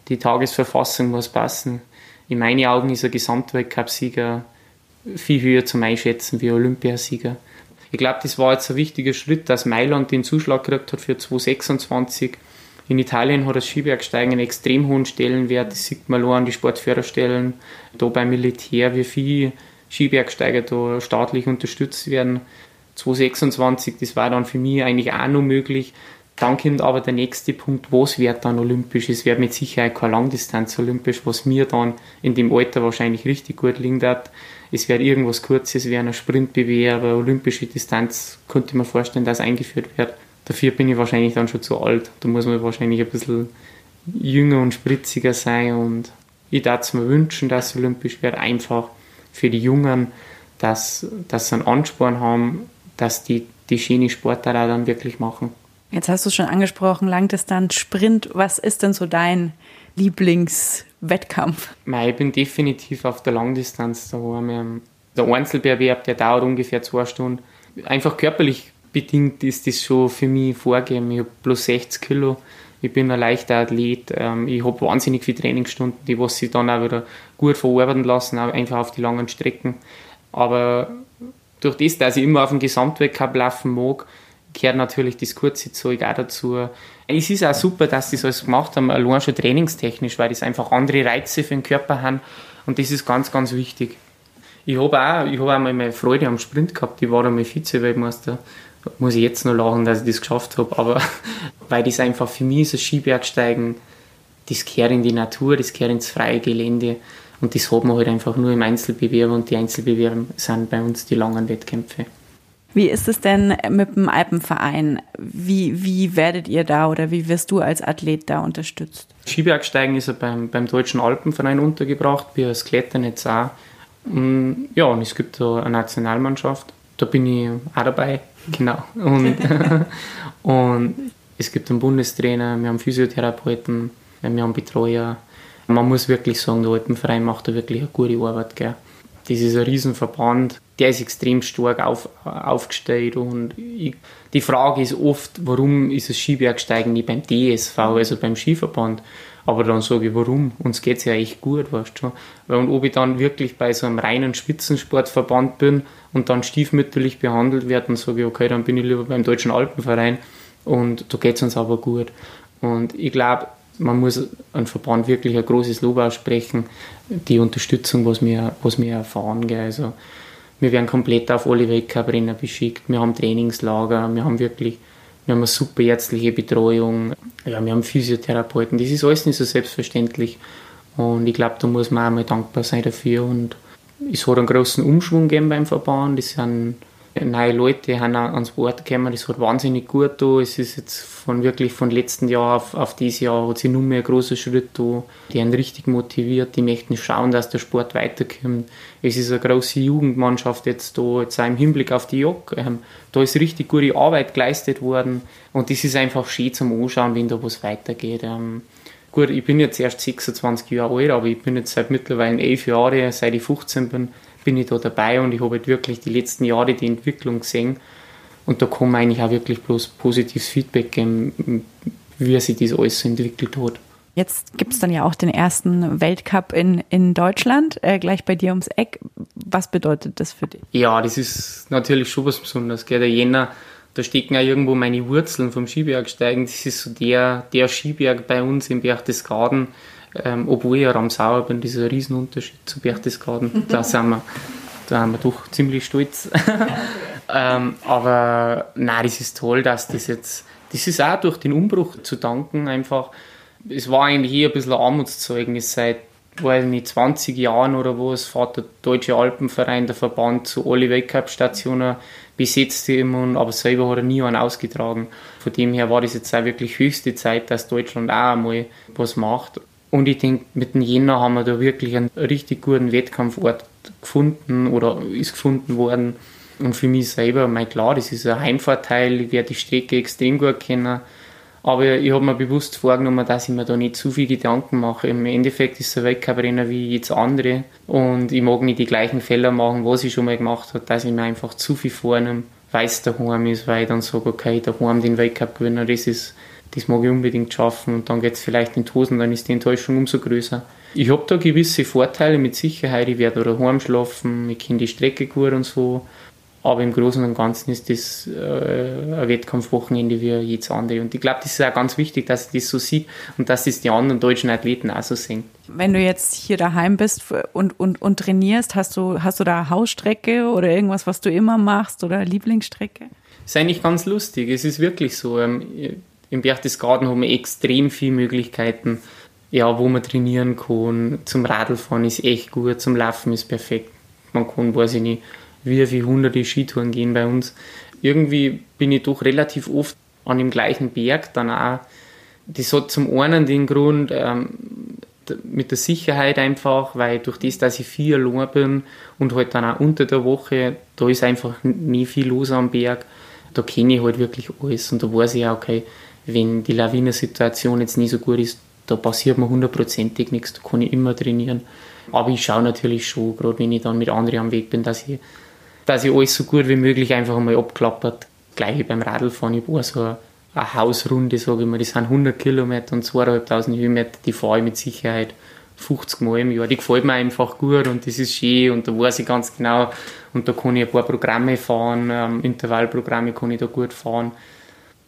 Die Tagesverfassung muss passen. In meinen Augen ist ein Gesamtweltcup-Sieger viel höher zum Einschätzen wie Olympiasieger. Ich glaube, das war jetzt ein wichtiger Schritt, dass Mailand den Zuschlag gekriegt hat für 2026. In Italien hat das Skibergsteigen einen extrem hohen Stellenwert. Das sieht man auch an die Sportförderstellen, da beim Militär, wie viele Skibergsteiger da staatlich unterstützt werden. 2026, das war dann für mich eigentlich auch noch möglich. Dann kommt aber der nächste Punkt, was wird dann olympisch? Es wird mit Sicherheit keine Langdistanz olympisch, was mir dann in dem Alter wahrscheinlich richtig gut liegen wird. Es wird irgendwas Kurzes werden, ein Sprintbewerb, olympische Distanz, könnte man vorstellen, dass eingeführt wird. Dafür bin ich wahrscheinlich dann schon zu alt. Da muss man wahrscheinlich ein bisschen jünger und spritziger sein und ich darf es mir wünschen, dass es olympisch wird, einfach für die Jungen, dass, dass sie einen Ansporn haben, dass die die schöne auch dann wirklich machen. Jetzt hast du schon angesprochen, Langdistanz, Sprint. Was ist denn so dein Lieblingswettkampf? Ich bin definitiv auf der Langdistanz daheim. Der Einzelbewerb, der dauert ungefähr zwei Stunden. Einfach körperlich bedingt ist das schon für mich vorgegeben. Ich habe plus 60 Kilo. Ich bin ein leichter Athlet. Ähm, ich habe wahnsinnig viele Trainingsstunden, die was sich dann auch wieder gut verarbeiten lassen, einfach auf die langen Strecken. Aber durch das, dass ich immer auf dem Gesamtweltcup laufen mag, gehört natürlich das kurze Zeug auch dazu. Es ist auch super, dass sie das alles gemacht haben, allein schon trainingstechnisch, weil das einfach andere Reize für den Körper haben und das ist ganz, ganz wichtig. Ich habe auch, hab auch mal meine Freude am Sprint gehabt, ich war einmal Vize-Weltmeister. Muss ich jetzt noch lachen, dass ich das geschafft habe, aber weil das einfach für mich ist, ein Skibergsteigen, das gehört in die Natur, das gehört ins freie Gelände und das hat man halt einfach nur im Einzelbewerb und die Einzelbewerbe sind bei uns die langen Wettkämpfe. Wie ist es denn mit dem Alpenverein? Wie, wie werdet ihr da oder wie wirst du als Athlet da unterstützt? Skibergsteigen ist er beim, beim Deutschen Alpenverein untergebracht, wie das Klettern jetzt auch. Mm, ja, und es gibt da eine Nationalmannschaft, da bin ich auch dabei, genau. Und, und es gibt einen Bundestrainer, wir haben Physiotherapeuten, wir haben Betreuer. Man muss wirklich sagen, der Alpenverein macht da wirklich eine gute Arbeit. Gell. Das ist ein Riesenverband, der ist extrem stark auf, aufgestellt und ich, die Frage ist oft, warum ist das Skibergsteigen nicht beim DSV, also beim Skiverband? Aber dann sage ich, warum? Uns geht es ja echt gut, weißt du. Und ob ich dann wirklich bei so einem reinen Spitzensportverband bin und dann stiefmütterlich behandelt werde, dann sage ich, okay, dann bin ich lieber beim Deutschen Alpenverein und da geht es uns aber gut. Und ich glaube, man muss einem Verband wirklich ein großes Lob aussprechen, die Unterstützung, was wir, was wir erfahren. Gell. Also, wir werden komplett auf alle Weltcuprennen beschickt, wir haben Trainingslager, wir haben wirklich wir haben eine super ärztliche Betreuung, ja, wir haben Physiotherapeuten, das ist alles nicht so selbstverständlich. Und ich glaube, da muss man auch mal dankbar sein dafür. Und es hat einen großen Umschwung gegeben beim Verband. Es sind neue Leute haben ans Wort gekommen, das hat wahnsinnig gut da. Es ist jetzt von wirklich von letzten Jahr auf, auf dieses Jahr hat sich nur mehr ein großer Schritt da. Die haben richtig motiviert, die möchten schauen, dass der Sport weiterkommt. Es ist eine große Jugendmannschaft jetzt da, jetzt auch im Hinblick auf die Jog. Ähm, da ist richtig gute Arbeit geleistet worden und das ist einfach schön zum Anschauen, wenn da was weitergeht. Ähm, gut, ich bin jetzt erst 26 Jahre alt, aber ich bin jetzt seit mittlerweile elf Jahren, seit ich 15 bin, bin ich da dabei und ich habe halt wirklich die letzten Jahre die Entwicklung gesehen. Und da kann man eigentlich auch wirklich bloß positives Feedback geben, wie sich das alles so entwickelt hat. Jetzt gibt es dann ja auch den ersten Weltcup in, in Deutschland, äh, gleich bei dir ums Eck. Was bedeutet das für dich? Ja, das ist natürlich schon was Besonderes. Gell? Der Jänner, da stecken ja irgendwo meine Wurzeln vom Skibergsteigen. Das ist so der, der Skiberg bei uns im Berchtesgaden. Ähm, obwohl ich ja Ramsauer bin, ein Riesenunterschied zu Berchtesgaden. Da sind wir, da sind wir doch ziemlich stolz. ähm, aber nein, das ist toll, dass das jetzt, das ist auch durch den Umbruch zu danken einfach. Es war eigentlich eher ein bisschen ein Armutszeugnis seit weiß nicht, 20 Jahren oder was, fährt der Deutsche Alpenverein, der Verband, zu alle Weltcup-Stationen, besetzt immer, aber selber hat er nie einen ausgetragen. Von dem her war das jetzt auch wirklich höchste Zeit, dass Deutschland auch einmal was macht. Und ich denke, mit dem Jänner haben wir da wirklich einen richtig guten Wettkampfort gefunden oder ist gefunden worden. Und für mich selber, mein klar, das ist ein Heimvorteil, ich werde die Strecke extrem gut kennen. Aber ich habe mir bewusst vorgenommen, dass ich mir da nicht zu viel Gedanken mache. Im Endeffekt ist es ein Weltcuprennen wie jetzt andere und ich mag nicht die gleichen Fehler machen, was ich schon mal gemacht habe, dass ich mir einfach zu viel vornehme, weil es daheim ist, weil ich dann sage, okay, daheim den Weltcup gewinnen, das ist, das mag ich unbedingt schaffen und dann geht es vielleicht in die Hosen, dann ist die Enttäuschung umso größer. Ich habe da gewisse Vorteile mit Sicherheit, ich werde daheim schlafen, ich kenne die Strecke gut und so, aber im Großen und Ganzen ist das äh, ein Wettkampfwochenende wie jedes andere. Und ich glaube, das ist auch ganz wichtig, dass ich das so sieht und dass das die anderen deutschen Athleten auch so sehen. Wenn du jetzt hier daheim bist und, und, und trainierst, hast du, hast du da Hausstrecke oder irgendwas, was du immer machst oder Lieblingsstrecke? Das ist eigentlich ganz lustig. Es ist wirklich so. Im Berchtesgaden haben wir extrem viele Möglichkeiten, ja, wo man trainieren kann. Zum Radlfahren ist echt gut, zum Laufen ist perfekt. Man kann, weiß ich nicht, wie viele hunderte Skitouren gehen bei uns. Irgendwie bin ich doch relativ oft an dem gleichen Berg dann auch. Das hat zum einen den Grund ähm, mit der Sicherheit einfach, weil durch das, dass ich vier allein bin und halt dann auch unter der Woche, da ist einfach nie viel los am Berg. Da kenne ich halt wirklich alles und da weiß ich auch, okay, wenn die Lawinensituation jetzt nicht so gut ist, da passiert mir hundertprozentig nichts, da kann ich immer trainieren. Aber ich schaue natürlich schon, gerade wenn ich dann mit anderen am Weg bin, dass ich dass ich alles so gut wie möglich einfach einmal abklappert. Gleich beim Radlfahren, ich war so eine Hausrunde, sage ich mal, das sind 100 Kilometer und 2500 Höhenmeter, die fahre ich mit Sicherheit 50 Mal im Jahr. Die gefällt mir einfach gut und das ist schön und da weiß ich ganz genau und da kann ich ein paar Programme fahren, ähm, Intervallprogramme kann ich da gut fahren.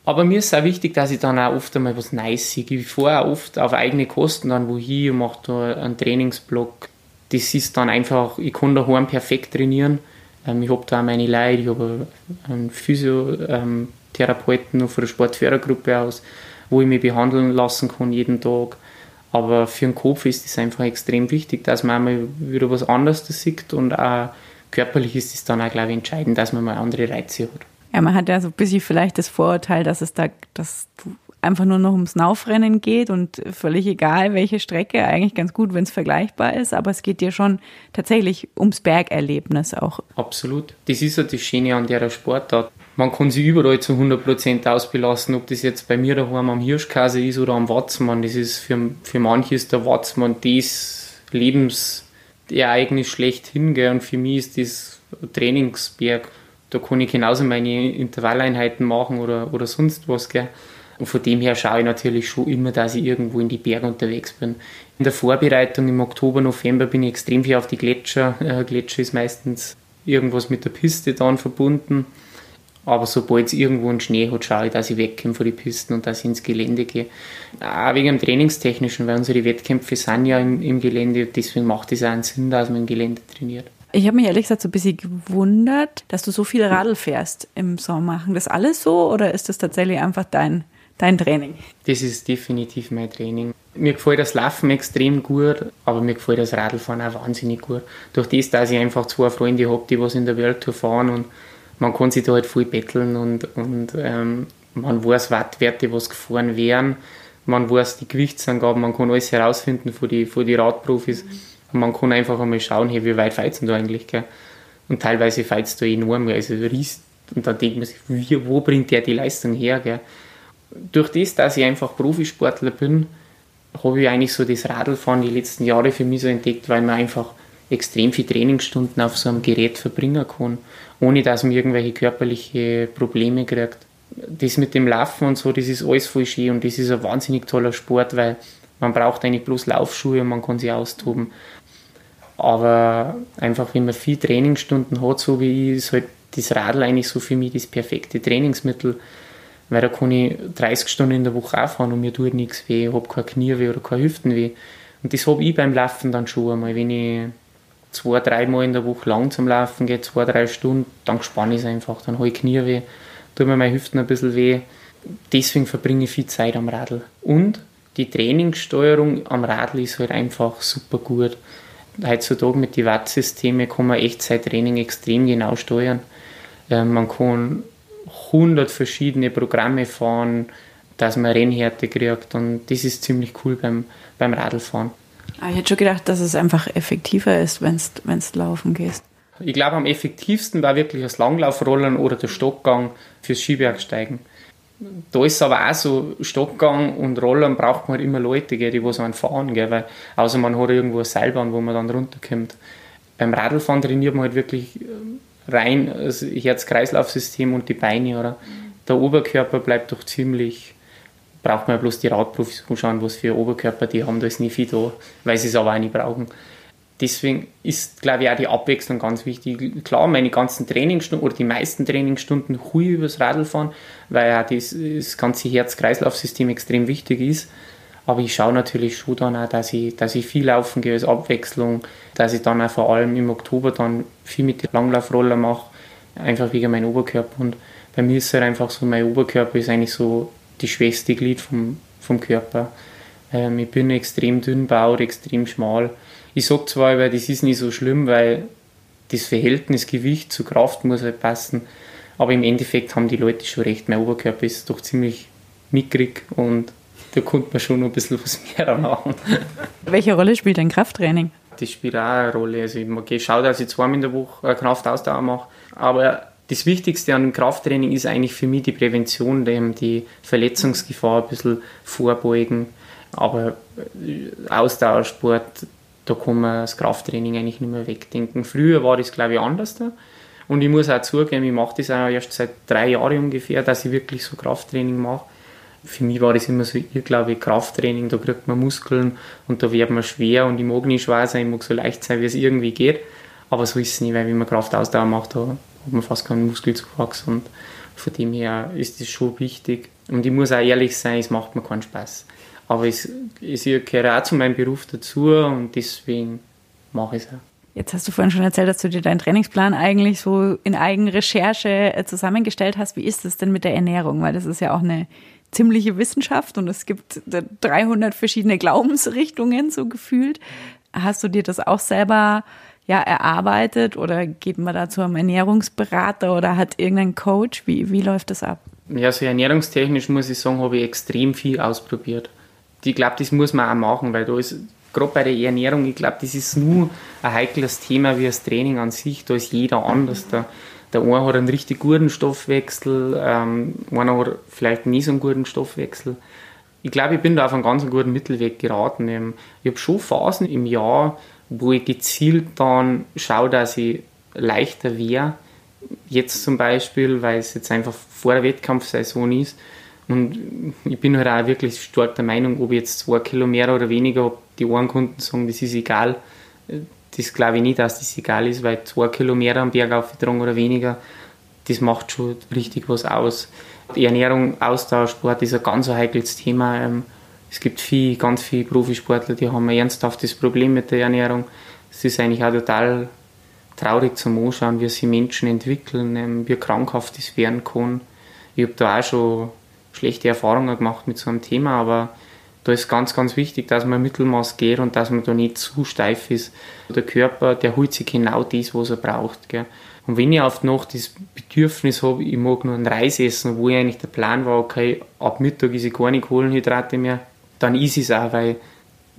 Aber mir ist auch wichtig, dass ich dann auch oft einmal was Neues sehe. Ich fahre auch oft auf eigene Kosten dann wohin und mache da einen Trainingsblock. Das ist dann einfach, ich kann daheim perfekt trainieren ähm, ich habe da auch meine Leute, ich habe einen Physiotherapeuten ähm, von der Sportfördergruppe aus, wo ich mich behandeln lassen kann jeden Tag. Aber für den Kopf ist es einfach extrem wichtig, dass man einmal wieder was anderes sieht und auch körperlich ist es dann auch, glaube ich, entscheidend, dass man mal andere Reize hat. Ja, man hat ja so ein bisschen vielleicht das Vorurteil, dass es da, dass du einfach nur noch ums Laufrennen geht und völlig egal, welche Strecke, eigentlich ganz gut, wenn es vergleichbar ist, aber es geht dir schon tatsächlich ums Bergerlebnis auch. Absolut. Das ist ja das Schöne an der Sportart. Man kann sich überall zu 100% ausbelassen, ob das jetzt bei mir daheim am Hirschkase ist oder am Watzmann. Das ist für, für manche ist der Watzmann das Lebensereignis schlechthin, gell? und für mich ist das Trainingsberg. Da kann ich genauso meine Intervalleinheiten machen oder, oder sonst was. Gell? Und von dem her schaue ich natürlich schon immer, dass ich irgendwo in die Berge unterwegs bin. In der Vorbereitung im Oktober, November bin ich extrem viel auf die Gletscher. Äh, Gletscher ist meistens irgendwas mit der Piste dann verbunden. Aber sobald es irgendwo einen Schnee hat, schaue ich, dass ich wegkomme von den Pisten und dass ich ins Gelände gehe. Auch wegen dem Trainingstechnischen, weil unsere Wettkämpfe sind ja im, im Gelände. Deswegen macht es auch einen Sinn, dass man im Gelände trainiert. Ich habe mich ehrlich gesagt so ein bisschen gewundert, dass du so viel Radl fährst im Sommer. Machen das alles so oder ist das tatsächlich einfach dein dein Training? Das ist definitiv mein Training. Mir gefällt das Laufen extrem gut, aber mir gefällt das Radlfahren auch wahnsinnig gut. Durch das, dass ich einfach zwei Freunde habe, die was in der Welttour fahren und man kann sich da halt viel betteln und, und ähm, man weiß Wattwerte, was gefahren wären. Man weiß die Gewichtsangaben, man kann alles herausfinden von den von die Radprofis. Und man kann einfach einmal schauen, hey, wie weit feizt du eigentlich? Gell? Und teilweise feizt du enorm, also riesig. Und dann denkt man sich, wie, wo bringt der die Leistung her? Gell? durch das, dass ich einfach Profisportler bin, habe ich eigentlich so das Radlfahren die letzten Jahre für mich so entdeckt, weil man einfach extrem viele Trainingsstunden auf so einem Gerät verbringen kann, ohne dass man irgendwelche körperliche Probleme kriegt. Das mit dem Laufen und so, das ist alles voll schön und das ist ein wahnsinnig toller Sport, weil man braucht eigentlich bloß Laufschuhe und man kann sich austoben. Aber einfach, wenn man viele Trainingsstunden hat, so wie ich, ist halt das Radl eigentlich so für mich das perfekte Trainingsmittel weil da kann ich 30 Stunden in der Woche auffahren und mir tut nichts weh, ich habe kein Knieweh oder kein Hüftenweh. Und das habe ich beim Laufen dann schon einmal. Wenn ich zwei, dreimal in der Woche lang zum Laufen gehe, zwei, drei Stunden, dann spanne ich es einfach, dann habe ich Knieweh, tut mir meine Hüften ein bisschen weh. Deswegen verbringe ich viel Zeit am Radl. Und die Trainingssteuerung am Radl ist halt einfach super gut. Heutzutage mit den Wattsystemen kann man Echtzeittraining extrem genau steuern. Ähm, man kann 100 verschiedene Programme fahren, dass man Rennhärte kriegt und das ist ziemlich cool beim, beim Radlfahren. Ah, ich hätte schon gedacht, dass es einfach effektiver ist, wenn du laufen gehst. Ich glaube, am effektivsten war wirklich das Langlaufrollen oder der Stockgang fürs Skibergsteigen. Da ist aber auch so, Stockgang und Rollern braucht man halt immer Leute, gell, die was einen fahren, gell, weil, außer man hat irgendwo eine Seilbahn, wo man dann runterkommt. Beim Radlfahren trainiert man halt wirklich äh, rein das Herz-Kreislauf-System und die Beine, oder? Der Oberkörper bleibt doch ziemlich, braucht man ja bloß die Radprofis anschauen, was für Oberkörper die haben, da ist nicht viel da, weil sie es aber auch nicht brauchen deswegen ist, glaube ich, auch die Abwechslung ganz wichtig. Klar, meine ganzen Trainingsstunden oder die meisten Trainingsstunden hui übers Radlfahren, weil ja das, das ganze Herz-Kreislauf-System extrem wichtig ist. Aber ich schaue natürlich schon dann auch, dass ich, dass ich viel laufen gehe als Abwechslung, dass ich dann auch vor allem im Oktober dann viel mit den Langlaufroller mache, einfach wegen meinem Oberkörper. Und bei mir ist es halt einfach so, mein Oberkörper ist eigentlich so die schwächste Glied vom, vom Körper. Ähm, ich bin extrem dünn baut, extrem schmal ich sage zwar, weil das ist nicht so schlimm, weil das Verhältnis Gewicht zu Kraft muss halt passen, aber im Endeffekt haben die Leute schon recht. Mein Oberkörper ist doch ziemlich mickrig und da konnte man schon noch ein bisschen was mehr machen. Welche Rolle spielt dein Krafttraining? Das spielt auch eine Rolle. Also ich schaue, dass ich zweimal in der Woche Kraftausdauer mache, aber das Wichtigste an dem Krafttraining ist eigentlich für mich die Prävention, die Verletzungsgefahr ein bisschen vorbeugen. Aber Ausdauersport, da kann man das Krafttraining eigentlich nicht mehr wegdenken. Früher war das, glaube ich, anders da. Und ich muss auch zugeben, ich mache das auch erst seit drei Jahren ungefähr, dass ich wirklich so Krafttraining mache. Für mich war das immer so, ich glaube, Krafttraining, da kriegt man Muskeln und da wird man schwer und ich mag nicht schwer sein, ich mag so leicht sein, wie es irgendwie geht. Aber so ist es nicht, weil wenn man Kraftausdauer macht, da hat man fast keinen Muskelzuwachs und von dem her ist das schon wichtig. Und ich muss auch ehrlich sein, es macht mir keinen Spaß. Aber es, es gehört auch zu meinem Beruf dazu und deswegen mache ich es auch. Jetzt hast du vorhin schon erzählt, dass du dir deinen Trainingsplan eigentlich so in Eigenrecherche äh, zusammengestellt hast. Wie ist es denn mit der Ernährung? Weil das ist ja auch eine ziemliche Wissenschaft und es gibt 300 verschiedene Glaubensrichtungen so gefühlt. Hast du dir das auch selber ja erarbeitet oder geht man da zu einem Ernährungsberater oder hat irgendein Coach? Wie, wie läuft das ab? Ja, so ernährungstechnisch muss ich sagen, habe ich extrem viel ausprobiert ich glaube, das muss man auch machen, weil da ist, gerade bei der Ernährung, ich glaube, das ist nur ein heikles Thema wie das Training an sich, da ist jeder anders. Der, der eine hat einen richtig guten Stoffwechsel, ähm, einer hat vielleicht nicht so einen guten Stoffwechsel. Ich glaube, ich bin da auf einen ganz guten Mittelweg geraten. Ich habe schon Phasen im Jahr, wo ich gezielt dann schaue, dass ich leichter wäre. Jetzt zum Beispiel, weil es jetzt einfach vor der Wettkampfsaison ist, und ich bin halt auch wirklich stark der Meinung, ob ich jetzt zwei Kilo mehr oder weniger habe, die einen Kunden sagen, das ist egal. Das glaube ich nicht, dass das egal ist, weil zwei Kilo mehr am Berg aufgetragen oder weniger, das macht schon richtig was aus. Die Ernährung, Austauschsport ist ein ganz heikles Thema. Ähm, es gibt viel, ganz viele Profisportler, die haben ein ernsthaftes Problem mit der Ernährung. Es ist eigentlich auch total traurig zum Anschauen, wie sich Menschen entwickeln, ähm, wie krankhaft das werden kann. Ich habe da auch schon schlechte Erfahrungen gemacht mit so einem Thema, aber da ist ganz, ganz wichtig, dass man Mittelmaß geht und dass man da nicht zu steif ist. Der Körper, der holt sich genau das, was er braucht. Gell. Und wenn ich auf noch das Bedürfnis habe, ich mag nur einen Reis essen, wo eigentlich der Plan war, okay, ab Mittag ist ich keine Kohlenhydrate mehr, dann ist es auch, weil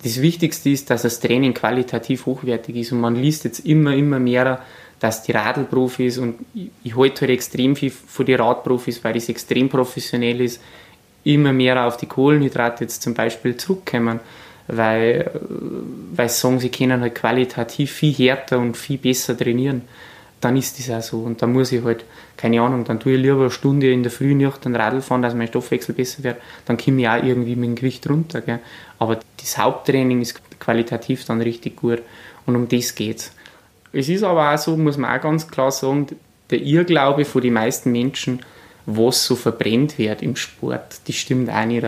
das Wichtigste ist, dass das Training qualitativ hochwertig ist und man liest jetzt immer, immer mehr, dass die Radlprofis und ich, ich halte halt extrem viel von den Radprofis, weil das extrem professionell ist, immer mehr auf die Kohlenhydrate jetzt zum Beispiel zurückkommen, weil, weil sie sagen, sie können halt qualitativ viel härter und viel besser trainieren. Dann ist das auch so. Und dann muss ich halt, keine Ahnung, dann tue ich lieber eine Stunde in der Früh nüchtern Radl fahren, dass mein Stoffwechsel besser wird. Dann komme ich auch irgendwie mit dem Gewicht runter. Gell? Aber das Haupttraining ist qualitativ dann richtig gut. Und um das geht's. Es ist aber auch so, muss man auch ganz klar sagen, der Irrglaube von den meisten Menschen, was so verbrennt wird im Sport, das stimmt auch nicht.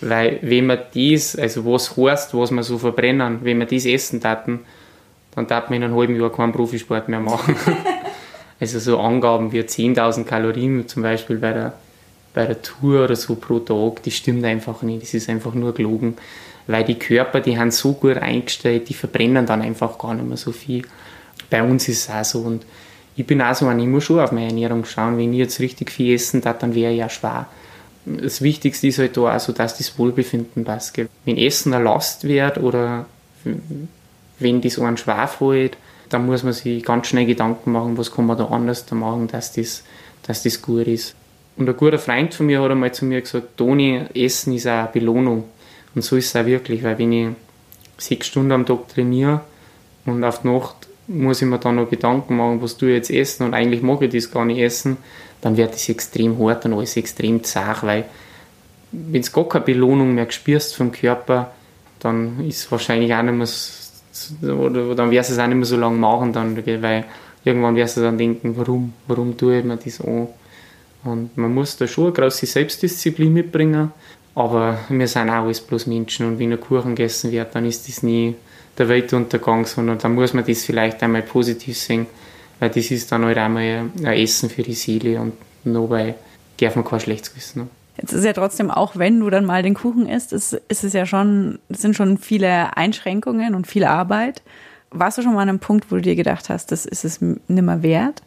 Weil wenn man das, also was heißt, was man so verbrennen, wenn wir das essen taten, dann darf man in einem halben Jahr keinen Profisport mehr machen. also so Angaben wie 10.000 Kalorien zum Beispiel bei der, bei der Tour oder so pro Tag, das stimmt einfach nicht. Das ist einfach nur gelogen. Weil die Körper, die haben so gut eingestellt, die verbrennen dann einfach gar nicht mehr so viel bei uns ist es auch so. Und ich bin auch so, ich muss schon auf meine Ernährung schauen. Wenn ich jetzt richtig viel essen darf, dann wäre ich ja schwer. Das Wichtigste ist halt da auch so, dass das Wohlbefinden passt. Wenn Essen eine Last wird oder wenn das einen schwer fällt, dann muss man sich ganz schnell Gedanken machen, was kann man da anders machen, dass das, dass das gut ist. Und ein guter Freund von mir hat einmal zu mir gesagt, Toni, Essen ist auch eine Belohnung. Und so ist es auch wirklich, weil wenn ich sechs Stunden am Tag trainiere und auf die Nacht muss ich mir dann noch Gedanken machen, was du jetzt essen und eigentlich mag ich das gar nicht essen, dann wird das extrem hart und alles extrem zart, weil wenn du gar keine Belohnung mehr spürst vom Körper, dann ist wahrscheinlich auch nicht mehr so, oder dann wirst du es auch nicht mehr so lange machen, dann, weil irgendwann wirst du dann denken, warum, warum tue ich mir das an? Und man muss da schon eine große Selbstdisziplin mitbringen, aber wir sind auch alles bloß Menschen und wenn ein Kuchen gegessen wird, dann ist das nie der Weltuntergang, sondern dann muss man das vielleicht einmal positiv sehen, weil das ist dann halt einmal ein Essen für die Seele und dabei darf man kein schlechtes Gewissen haben. Jetzt ist ja trotzdem auch, wenn du dann mal den Kuchen isst, ist, ist es ja schon, es sind schon viele Einschränkungen und viel Arbeit. Warst du schon mal an einem Punkt, wo du dir gedacht hast, das ist es nimmer wert?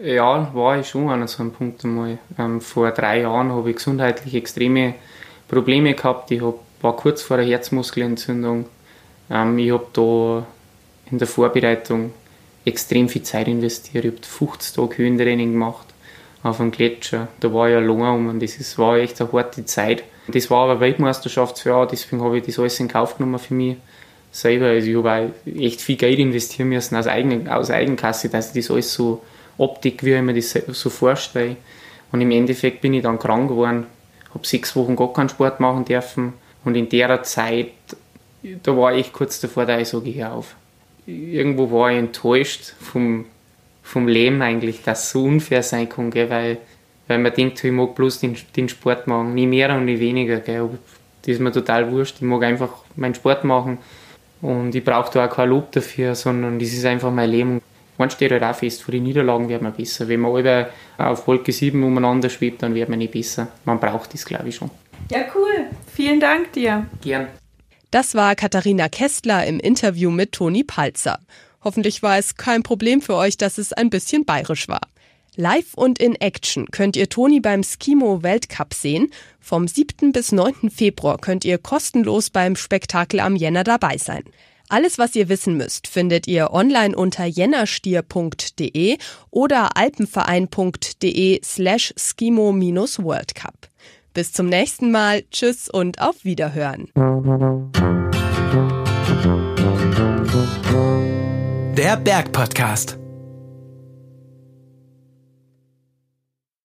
Ja, war ich schon an so einem Punkt einmal. Ähm, vor drei Jahren habe ich gesundheitlich extreme Probleme gehabt. Ich hab, war kurz vor der Herzmuskelentzündung. Ähm, ich habe da in der Vorbereitung extrem viel Zeit investiert. Ich habe 50 Tage Höhentraining gemacht auf dem Gletscher. Da war ich allein und das ist, war echt eine harte Zeit. Das war aber Weltmeisterschaftsjahr, deswegen habe ich das alles in Kauf genommen für mich selber. Also ich habe echt viel Geld investieren müssen aus, eigen, aus Eigenkasse, dass ich das alles so Optik, wie ich mir das so vorstelle. Und im Endeffekt bin ich dann krank geworden, habe sechs Wochen gar keinen Sport machen dürfen und in der Zeit, da war ich kurz davor, da ich sage, ich auf. Irgendwo war ich enttäuscht vom vom Leben eigentlich, dass es so unfair sein kann, gell? Weil, weil man denkt, ich mag bloß den, den Sport machen, nie mehr und nie weniger. Gell? Das ist mir total wurscht. Ich mag einfach meinen Sport machen und ich brauche da auch kein Lob dafür, sondern das ist einfach mein Leben. Man steht halt auch fest, vor den Niederlagen wird man besser. Wenn man alle auf Wolke 7 umeinander schwebt, dann wird man nicht besser. Man braucht das, glaube ich, schon. Ja, cool. Vielen Dank dir. Gern. Das war Katharina Kästler im Interview mit Toni Palzer. Hoffentlich war es kein Problem für euch, dass es ein bisschen bayerisch war. Live und in Action könnt ihr Toni beim Skimo Weltcup sehen. Vom 7. bis 9. Februar könnt ihr kostenlos beim Spektakel am Jänner dabei sein. Alles, was ihr wissen müsst, findet ihr online unter jennerstier.de oder alpenverein.de slash skimo-world Cup. Bis zum nächsten Mal. Tschüss und auf Wiederhören. Der Berg Podcast.